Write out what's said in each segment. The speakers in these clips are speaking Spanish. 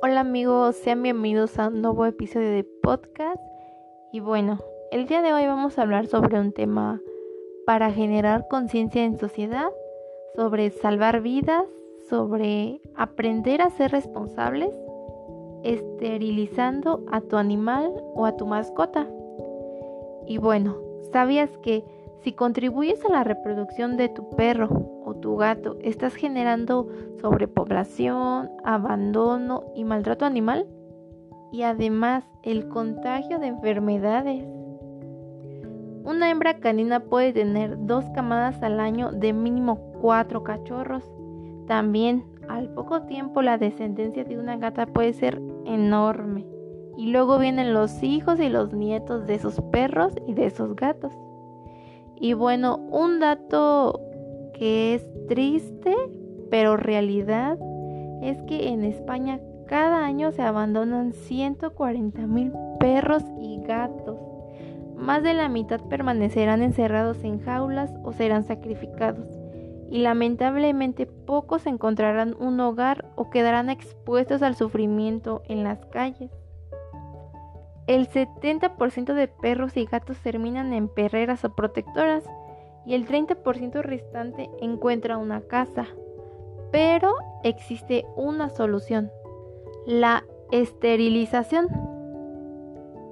Hola amigos, sean bienvenidos a un nuevo episodio de podcast. Y bueno, el día de hoy vamos a hablar sobre un tema para generar conciencia en sociedad, sobre salvar vidas, sobre aprender a ser responsables, esterilizando a tu animal o a tu mascota. Y bueno, ¿sabías que si contribuyes a la reproducción de tu perro o tu gato, estás generando sobrepoblación, abandono y maltrato animal. Y además el contagio de enfermedades. Una hembra canina puede tener dos camadas al año de mínimo cuatro cachorros. También al poco tiempo la descendencia de una gata puede ser enorme. Y luego vienen los hijos y los nietos de esos perros y de esos gatos. Y bueno, un dato que es triste, pero realidad, es que en España cada año se abandonan 140 mil perros y gatos. Más de la mitad permanecerán encerrados en jaulas o serán sacrificados. Y lamentablemente pocos encontrarán un hogar o quedarán expuestos al sufrimiento en las calles. El 70% de perros y gatos terminan en perreras o protectoras y el 30% restante encuentra una casa. Pero existe una solución, la esterilización.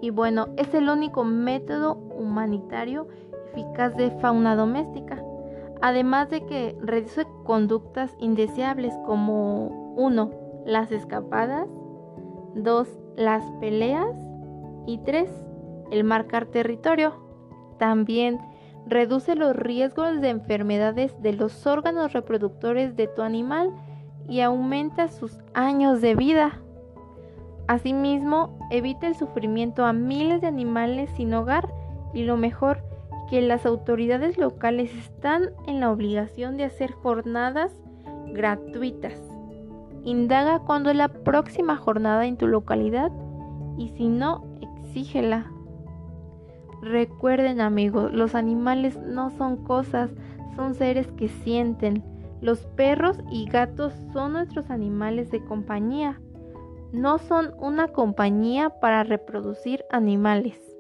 Y bueno, es el único método humanitario eficaz de fauna doméstica. Además de que reduce conductas indeseables como 1. Las escapadas, 2. Las peleas y 3. El marcar territorio. También reduce los riesgos de enfermedades de los órganos reproductores de tu animal y aumenta sus años de vida. Asimismo, evita el sufrimiento a miles de animales sin hogar y lo mejor, que las autoridades locales están en la obligación de hacer jornadas gratuitas. Indaga cuándo es la próxima jornada en tu localidad y si no, exígela. Recuerden amigos, los animales no son cosas, son seres que sienten. Los perros y gatos son nuestros animales de compañía. No son una compañía para reproducir animales.